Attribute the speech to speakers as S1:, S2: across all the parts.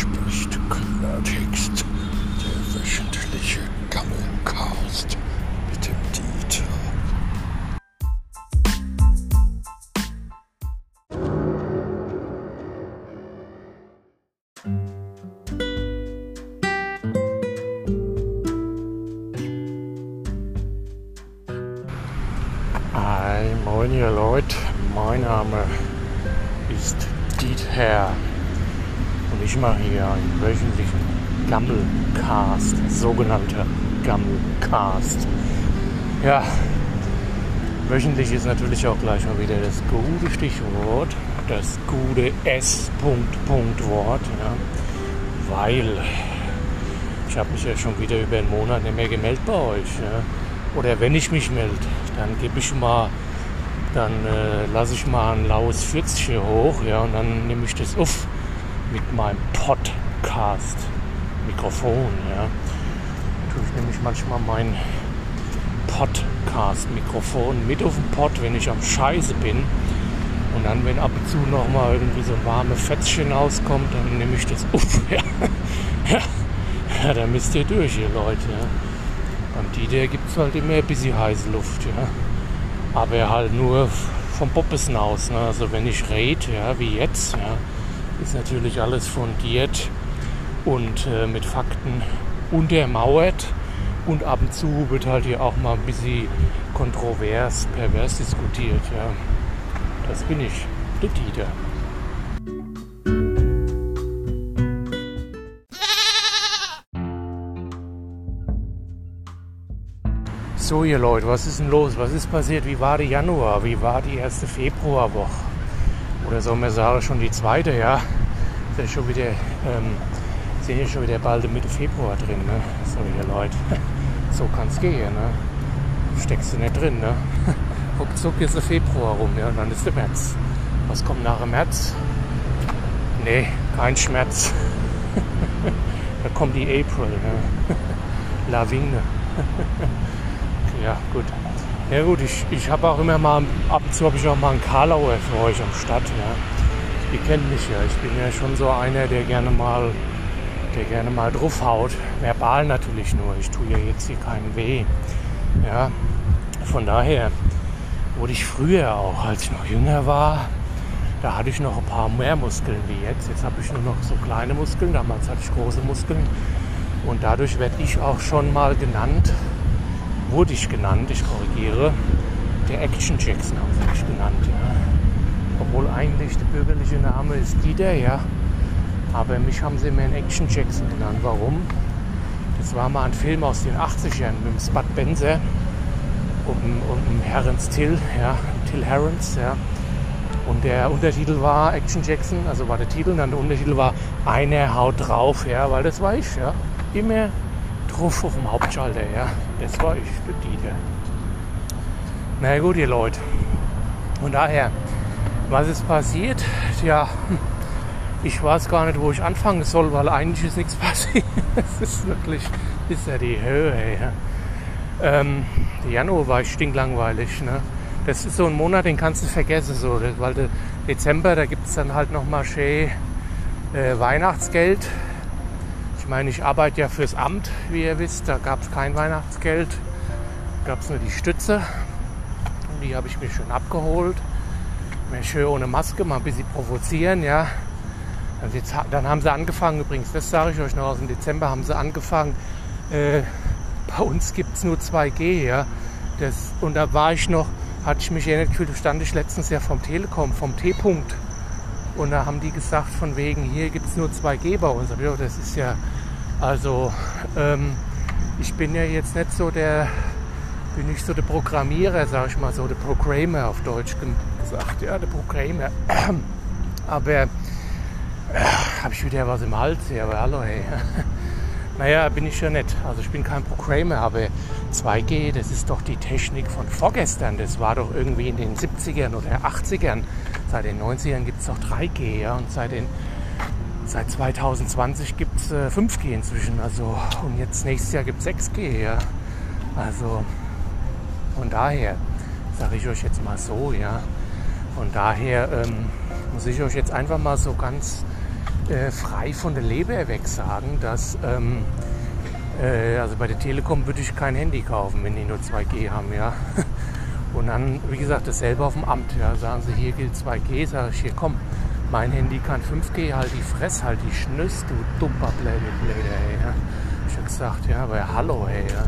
S1: spricht Klartext. Der wöchentliche Gammelcast mit dem Dieter. Hi, moin ihr Leute. Mein Name ist Dieter und ich mache hier einen wöchentlichen Gammelcast, sogenannter Gammelcast. Ja, wöchentlich ist natürlich auch gleich mal wieder das gute Stichwort, das gute S-Punkt-Punkt-Wort, ja, weil ich habe mich ja schon wieder über einen Monat nicht mehr gemeldet bei euch. Ja. Oder wenn ich mich melde, dann gebe ich mal, dann äh, lasse ich mal ein laues 40 hier hoch, ja, und dann nehme ich das auf mit meinem Podcast-Mikrofon, ja. Tue ich manchmal mein Podcast-Mikrofon mit auf den Pod, wenn ich am Scheiße bin. Und dann, wenn ab und zu noch mal irgendwie so ein warmes Fetzchen rauskommt, dann nehme ich das auf. Ja, ja. ja da müsst ihr durch, ihr Leute. Ja. Beim Dieter gibt es halt immer ein bisschen heiße Luft, ja. Aber halt nur vom Poppesen aus. Ne? Also wenn ich rede, ja, wie jetzt, ja, ist natürlich alles fundiert und äh, mit Fakten untermauert. Und ab und zu wird halt hier auch mal ein bisschen kontrovers, pervers diskutiert, ja. Das bin ich, der Dieter. So, ihr Leute, was ist denn los? Was ist passiert? Wie war die Januar? Wie war die erste Februarwoche? Oder soll man sagen, schon die zweite, ja? Ja schon wieder, ähm, sind ja schon wieder bald Mitte Februar drin, ne? So, ihr Leute, so kann es gehen, ne? Steckst du nicht drin, ne? Ruckzuck ist der Februar rum, ja? Und dann ist der März. Was kommt nach dem März? Nee, kein Schmerz. da kommt die April, ne? Lawine. Ja, gut. Ja gut, ich, ich habe auch immer mal, ab und zu habe ich auch mal einen Karlauer für euch am Start. Ja. Ihr kennt mich ja, ich bin ja schon so einer, der gerne mal, der gerne mal draufhaut. Verbal natürlich nur, ich tue ja jetzt hier keinen weh. Ja, von daher wurde ich früher auch, als ich noch jünger war, da hatte ich noch ein paar mehr Muskeln wie jetzt. Jetzt habe ich nur noch so kleine Muskeln, damals hatte ich große Muskeln. Und dadurch werde ich auch schon mal genannt, wurde ich genannt, ich korrigiere, der Action Jackson haben sie mich genannt. Ja. Obwohl eigentlich der bürgerliche Name ist Dieter, ja. Aber mich haben sie immer in Action Jackson genannt. Warum? Das war mal ein Film aus den 80ern mit dem Spud Benzer und, und Herrens Till, ja, Till Herrens, ja. Und der Untertitel war Action Jackson, also war der Titel, und dann der Untertitel war Einer haut drauf, ja, weil das war ich, ja. Immer drauf auf dem Hauptschalter, ja. Das war ich, der Dieter. Na gut, ihr Leute. Von daher, was ist passiert? Ja, ich weiß gar nicht, wo ich anfangen soll, weil eigentlich ist nichts passiert. Es ist wirklich, ist ja die Höhe, ja. Ähm, Januar war stinklangweilig, ne? Das ist so ein Monat, den kannst du vergessen, so, weil der Dezember, da gibt es dann halt nochmal schön äh, Weihnachtsgeld. Ich meine, ich arbeite ja fürs Amt, wie ihr wisst, da gab es kein Weihnachtsgeld, gab es nur die Stütze. Die habe ich mir schon abgeholt. Mir schön ohne Maske, mal ein bisschen provozieren, ja. Also jetzt, dann haben sie angefangen, übrigens, das sage ich euch noch aus dem Dezember, haben sie angefangen, äh, bei uns gibt es nur 2G, ja. Das, und da war ich noch, hatte ich mich nicht gefühlt, stand ich letztens ja vom Telekom, vom T-Punkt. Und da haben die gesagt, von wegen, hier gibt es nur 2G bei uns. Aber das ist ja, also, ähm, ich bin ja jetzt nicht so der, bin nicht so der Programmierer, sag ich mal so, der Programmer auf Deutsch gesagt, ja, der Programmer. Aber äh, habe ich wieder was im Hals hier, aber hallo, hey. Naja, bin ich ja nicht. Also ich bin kein Programmer, aber 2G, das ist doch die Technik von vorgestern. Das war doch irgendwie in den 70ern oder 80ern. Seit den 90ern gibt es doch 3G, ja. Und seit, den, seit 2020 gibt es äh, 5G inzwischen. Also, und jetzt nächstes Jahr gibt es 6G, ja. Also, von daher sage ich euch jetzt mal so, ja. Von daher ähm, muss ich euch jetzt einfach mal so ganz äh, frei von der Leber weg sagen, dass ähm, äh, also bei der Telekom würde ich kein Handy kaufen, wenn die nur 2G haben, ja. Und dann, wie gesagt, dasselbe auf dem Amt. Ja. Sagen sie, hier gilt 2G, sage ich, hier komm, mein Handy kann 5G, halt die Fress, halt die Schnüss, du dummer Bläder, ey. Ja. Ich hab gesagt, ja, aber hallo, ey. Ja.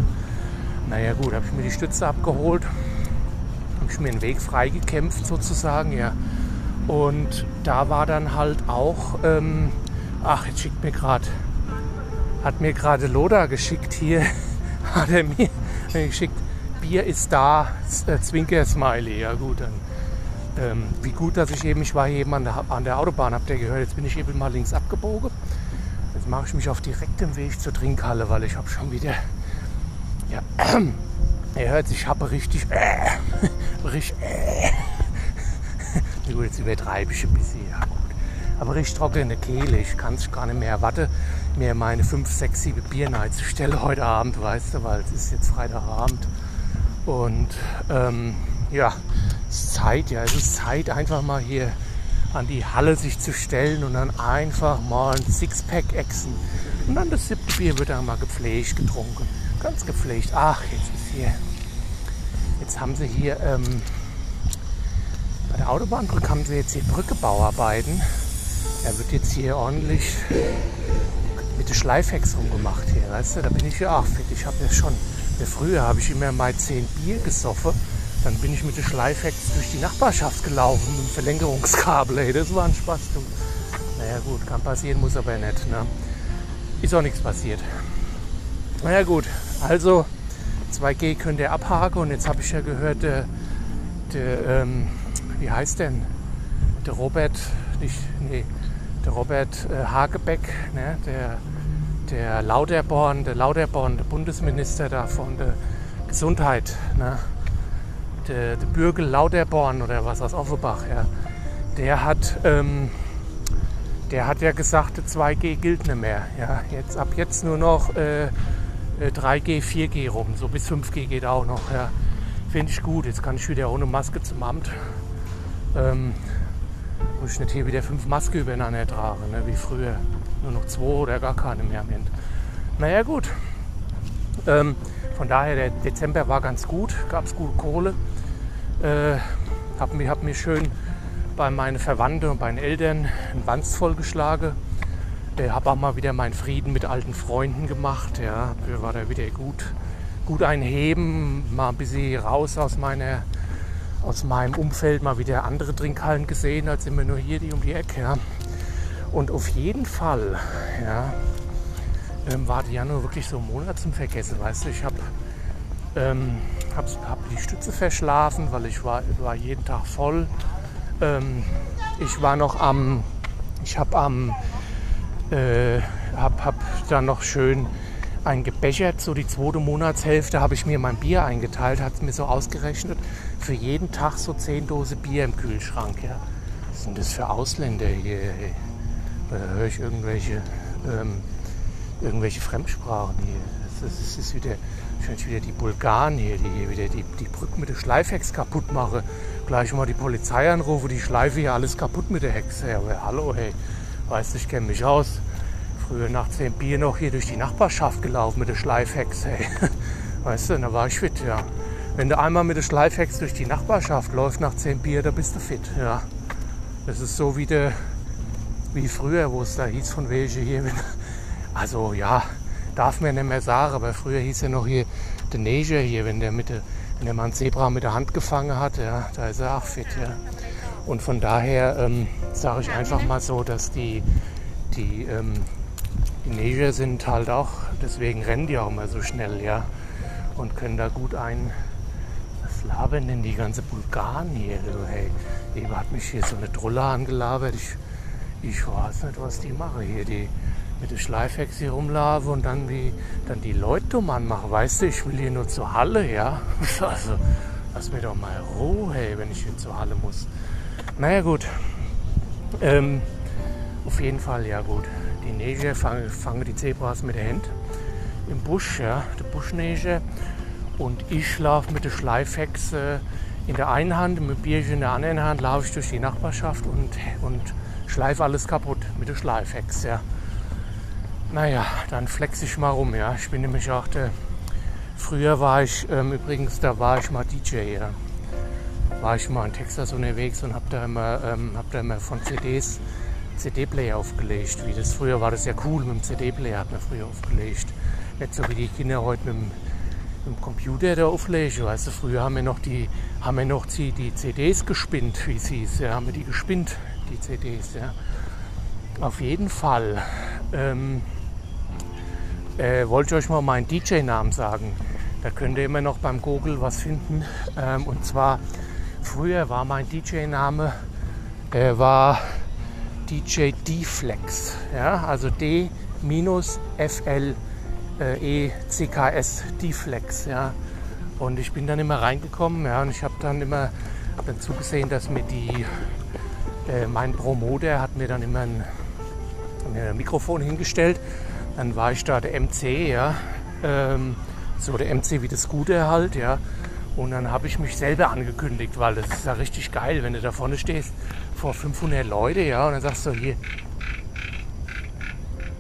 S1: Naja gut, habe ich mir die Stütze abgeholt, habe ich mir einen Weg freigekämpft sozusagen, ja. Und da war dann halt auch, ähm, ach, jetzt schickt mir gerade, hat mir gerade Loda geschickt hier, hat er mir geschickt, Bier ist da, äh, Zwinker-Smiley. Ja gut, dann ähm, wie gut, dass ich eben, ich war eben an der, an der Autobahn, habt ihr gehört, jetzt bin ich eben mal links abgebogen. Jetzt mache ich mich auf direktem Weg zur Trinkhalle, weil ich habe schon wieder, ja, ihr hört, ich habe richtig, äh, richtig, äh, gut, jetzt übertreibe ich ein bisschen, ja gut. Aber richtig trockene Kehle, ich kann es gar nicht mehr erwarten, mir meine 5, 6, 7 Bier zu stellen heute Abend, weißt du, weil es ist jetzt Freitagabend. Und ähm, ja, Zeit, ja, es ist Zeit, einfach mal hier an die Halle sich zu stellen und dann einfach mal ein Sixpack exen. Und dann das siebte Bier wird dann mal gepflegt getrunken. Ganz gepflegt. Ach, jetzt ist hier. Jetzt haben sie hier ähm, bei der Autobahnbrücke haben sie jetzt hier Brückebauarbeiten. Er wird jetzt hier ordentlich mit der Schleifhex rumgemacht hier, weißt du? Da bin ich ja auch fit. Ich habe ja schon früher habe ich immer mal 10 Bier gesoffen. Dann bin ich mit der Schleifhex durch die Nachbarschaft gelaufen mit dem Verlängerungskabel. Ey, das war ein Spaß. Du. Naja gut, kann passieren, muss aber nicht. Ne? Ist auch nichts passiert. Naja gut, also 2G könnt ihr abhaken und jetzt habe ich ja gehört, der, der ähm, wie heißt denn? Der Robert, nicht, nee, der Robert äh, Hagebeck, ne, der der Lauterborn, der Lauterborn, der Bundesminister da von der Gesundheit, ne? Der, der Bürgel Lauterborn oder was aus Offenbach, ja, der hat, ähm, der hat ja gesagt, 2G gilt nicht mehr. Ja. Jetzt, ab jetzt nur noch äh, 3G, äh, 4G rum, so bis 5G geht auch noch. Ja. Finde ich gut, jetzt kann ich wieder ohne Maske zum Amt. Ähm, muss ich nicht hier wieder fünf Masken übereinander tragen, ne, wie früher nur noch zwei oder gar keine mehr am Ende. Naja gut. Ähm, von daher, der Dezember war ganz gut, gab es gute Kohle. Äh, habe mir, hab mir schön bei meinen Verwandten und meinen Eltern ein Wanst vollgeschlagen. Äh, habe auch mal wieder meinen Frieden mit alten Freunden gemacht. Ja, war da wieder gut, gut einheben, mal ein bisschen raus aus meiner aus meinem Umfeld mal wieder andere Trinkhallen gesehen, als immer nur hier die um die Ecke. Ja. Und auf jeden Fall ja, ähm, war die Januar wirklich so ein Monat zum Vergessen. Weißt du, ich habe ähm, hab, hab die Stütze verschlafen, weil ich war, war jeden Tag voll. Ähm, ich war noch am, ich habe am, äh, hab, hab dann noch schön ein gebechert, so die zweite Monatshälfte habe ich mir mein Bier eingeteilt, hat es mir so ausgerechnet, für jeden Tag so 10 Dose Bier im Kühlschrank. Ja. Was sind das für Ausländer hier? Ey? Da höre ich irgendwelche, ähm, irgendwelche Fremdsprachen hier. Das, das ist wieder, wahrscheinlich wieder die Bulgaren hier, die hier wieder die, die Brücke mit der Schleifhex kaputt machen. Gleich mal die Polizei anrufen, die Schleife hier alles kaputt mit der Hexe. Ja, aber hallo, hey, weißt du, ich kenne mich aus. Früher nach 10 Bier noch hier durch die Nachbarschaft gelaufen mit der Schleifhex, hey. Weißt du, da war ich fit, ja. Wenn du einmal mit der Schleifhex durch die Nachbarschaft läufst nach 10 Bier, da bist du fit, ja. Das ist so wie der wie früher, wo es da hieß von welche hier. Also ja, darf man nicht mehr sagen, aber früher hieß er noch hier Neger hier, wenn der, mit der, wenn der mal einen Zebra mit der Hand gefangen hat, ja, da ist er auch fit. Ja. Und von daher ähm, sage ich einfach mal so, dass die, die, ähm, die Neger sind halt auch, deswegen rennen die auch immer so schnell, ja. Und können da gut ein. Was labern denn die ganze Bulgaren hier? Du, hey, eben hat mich hier so eine Trulle angelabert. Ich, ich weiß nicht, was die machen hier. Die mit der Schleifhex hier rumlaufen und dann die, dann die Leute dumm anmachen. Weißt du, ich will hier nur zur Halle, ja. Also, lass mir doch mal Ruhe, wenn ich hier zur Halle muss. Naja, gut. Ähm, auf jeden Fall, ja, gut. Die Neger fangen, fangen die Zebras mit der Hand im Busch, ja, der Buschneger. Und ich schlafe mit der Schleifhexe in der einen Hand, mit Bierchen in der anderen Hand, laufe ich durch die Nachbarschaft und, und schleife alles kaputt mit der Schleifhex, ja. Naja, dann flex ich mal rum, ja. Ich bin nämlich auch der. Früher war ich, ähm, übrigens, da war ich mal DJ, ja. War ich mal in Texas unterwegs und hab da immer, ähm, hab da immer von CDs CD-Player aufgelegt. Wie das früher war das ja cool, mit dem CD-Player hat man früher aufgelegt. Nicht so wie die Kinder heute mit dem, mit dem Computer da auflegen. Weißt du, früher haben wir noch die, haben wir noch die, die CDs gespinnt, wie es hieß. Ja, haben wir die gespinnt, die CDs, ja. Auf jeden Fall. Ähm, äh, wollte ich euch mal meinen DJ-Namen sagen. Da könnt ihr immer noch beim Google was finden. Ähm, und zwar, früher war mein DJ-Name, der war DJ D-Flex. Ja, also D-F-L-E-C-K-S, D-Flex. Ja. Und ich bin dann immer reingekommen ja, und ich habe dann immer dann zugesehen, dass mir die, äh, mein Promoter hat mir dann immer ein, ein Mikrofon hingestellt dann war ich da der MC, ja. Ähm, so der MC wie das Gute halt, ja. Und dann habe ich mich selber angekündigt, weil das ist ja richtig geil, wenn du da vorne stehst vor 500 Leute, ja. Und dann sagst du hier,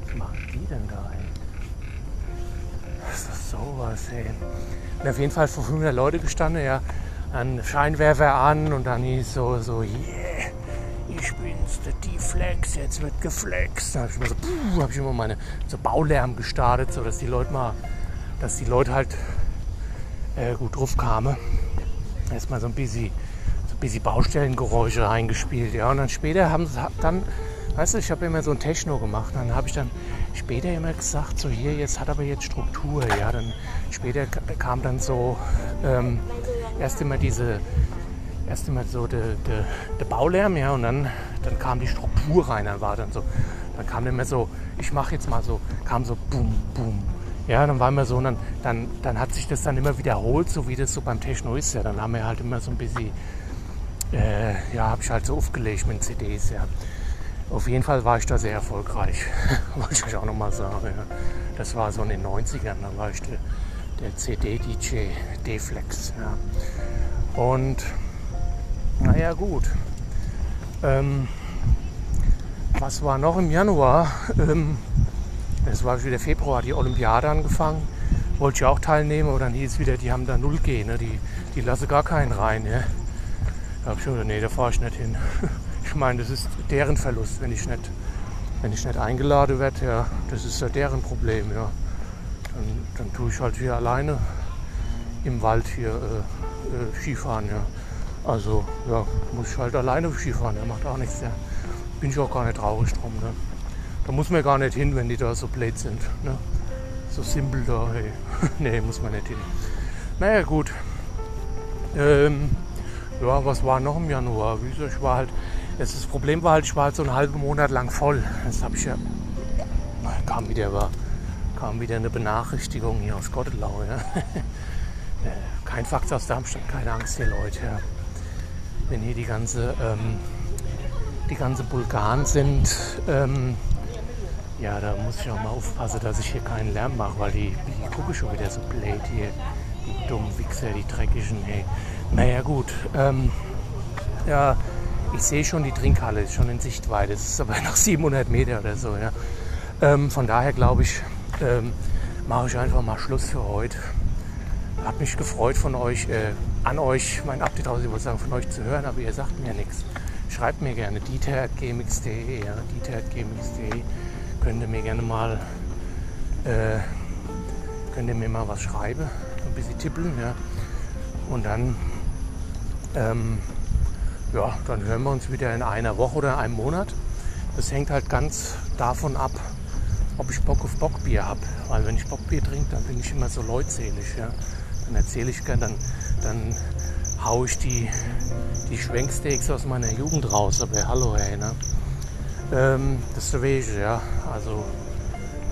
S1: was machen die denn da, ey? Was ist das sowas, ey? Und auf jeden Fall vor 500 Leute gestanden, ja. Dann Scheinwerfer an und dann hieß so, so, yeah ich bin's, der D-Flex, jetzt wird geflext. Da habe ich immer so, puh, habe ich immer meine so Baulärm gestartet, so dass die Leute mal, dass die Leute halt äh, gut drauf kamen. Erstmal so ein bisschen, so ein bisschen Baustellengeräusche eingespielt, ja. Und dann später haben sie dann, weißt du, ich habe immer so ein Techno gemacht. Dann habe ich dann später immer gesagt, so hier, jetzt hat aber jetzt Struktur, ja. Dann später kam dann so ähm, erst immer diese erst immer so der, der, der Baulärm, ja, und dann, dann kam die Struktur rein, dann war dann so, dann kam immer so, ich mache jetzt mal so, kam so boom, boom. Ja, dann war immer so, dann, dann, dann hat sich das dann immer wiederholt, so wie das so beim Techno ist, ja. Dann haben wir halt immer so ein bisschen, äh, ja, habe ich halt so aufgelegt mit CDs, ja. Auf jeden Fall war ich da sehr erfolgreich, wollte ich euch auch nochmal sagen. Ja. Das war so in den 90ern, da war ich der, der CD-DJ D-Flex. Ja. Und naja, gut. Ähm, was war noch im Januar? Ähm, es war wieder Februar, die Olympiade angefangen. Wollte ich auch teilnehmen, aber dann hieß es wieder, die haben da 0G, ne? die, die lassen gar keinen rein. Ja? Da habe ich schon nee, da fahre ich nicht hin. ich meine, das ist deren Verlust, wenn ich nicht, wenn ich nicht eingeladen werde. Ja, das ist ja deren Problem. Ja. Dann, dann tue ich halt hier alleine im Wald hier äh, äh, Skifahren. Ja. Also ja, muss ich halt alleine Skifahren, der macht auch nichts. Ja. Bin ich auch gar nicht traurig drum. Ne. Da muss man gar nicht hin, wenn die da so blöd sind. Ne. So simpel da, hey. nee, muss man nicht hin. Naja gut. Ähm, ja, was war noch im Januar? Wie gesagt, ich war halt. Das Problem war halt, ich war halt so einen halben Monat lang voll. Das habe ich ja. Kam wieder, war, kam wieder eine Benachrichtigung hier aus Gottelau. Ja. Äh, kein Fakt aus Darmstadt, keine Angst hier, Leute. Ja wenn hier die ganze, ähm, die ganze Bulgaren sind, ähm, ja, da muss ich auch mal aufpassen, dass ich hier keinen Lärm mache, weil die, die gucke schon wieder so blöd hier. Die dummen Wichser, die dreckigen, hey. Naja, gut. Ähm, ja, ich sehe schon die Trinkhalle, ist schon in Sichtweite. Das ist aber noch 700 Meter oder so, ja. Ähm, von daher glaube ich, ähm, mache ich einfach mal Schluss für heute. Hat mich gefreut von euch, äh, an euch, mein Update aus, ich wollte sagen, von euch zu hören, aber ihr sagt mir nichts. Schreibt mir gerne dieter.gmx.de, ja, dieter.gmx.de. Könnt ihr mir gerne mal, äh, könnt ihr mir mal was schreiben, ein bisschen tippeln, ja. Und dann, ähm, ja, dann hören wir uns wieder in einer Woche oder einem Monat. Das hängt halt ganz davon ab, ob ich Bock auf Bockbier habe. Weil wenn ich Bockbier trinke, dann bin ich immer so leutselig, ja dann erzähle ich gerne, dann, dann haue ich die, die Schwenksteaks aus meiner Jugend raus. Aber hallo, hey, ne? Ähm, Weg, ja. Also,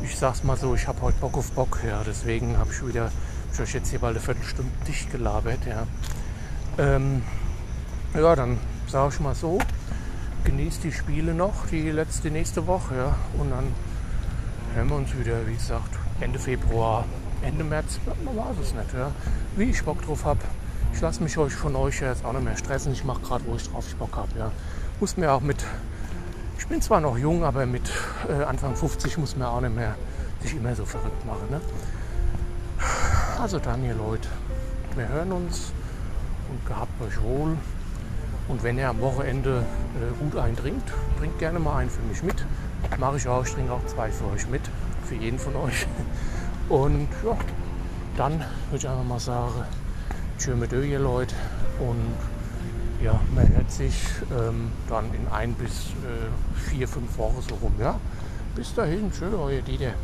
S1: ich sag's mal so, ich habe heute Bock auf Bock, ja. Deswegen habe ich wieder, ich euch jetzt hier bald eine Viertelstunde dicht gelabert, ja. Ähm, ja, dann sage ich mal so, genießt die Spiele noch, die letzte nächste Woche, ja. Und dann hören wir uns wieder, wie gesagt, Ende Februar Ende März war es nicht. Ja. Wie ich Bock drauf habe. Ich lasse mich euch von euch jetzt auch nicht mehr stressen. Ich mache gerade, wo ich drauf Bock habe. Ja. Muss mir auch mit Ich bin zwar noch jung, aber mit äh, Anfang 50 muss man auch nicht mehr sich immer so verrückt machen. Ne? Also dann, ihr Leute, wir hören uns und gehabt euch wohl. Und wenn ihr am Wochenende äh, gut eintrinkt, trinkt gerne mal einen für mich mit. Mache ich auch, ich trinke auch zwei für euch mit, für jeden von euch. Und ja, dann würde ich einfach mal sagen, tschö mit ihr Leute. Und ja, man hört sich ähm, dann in ein bis äh, vier, fünf Wochen so rum. Ja? Bis dahin, tschö, euer Dieter.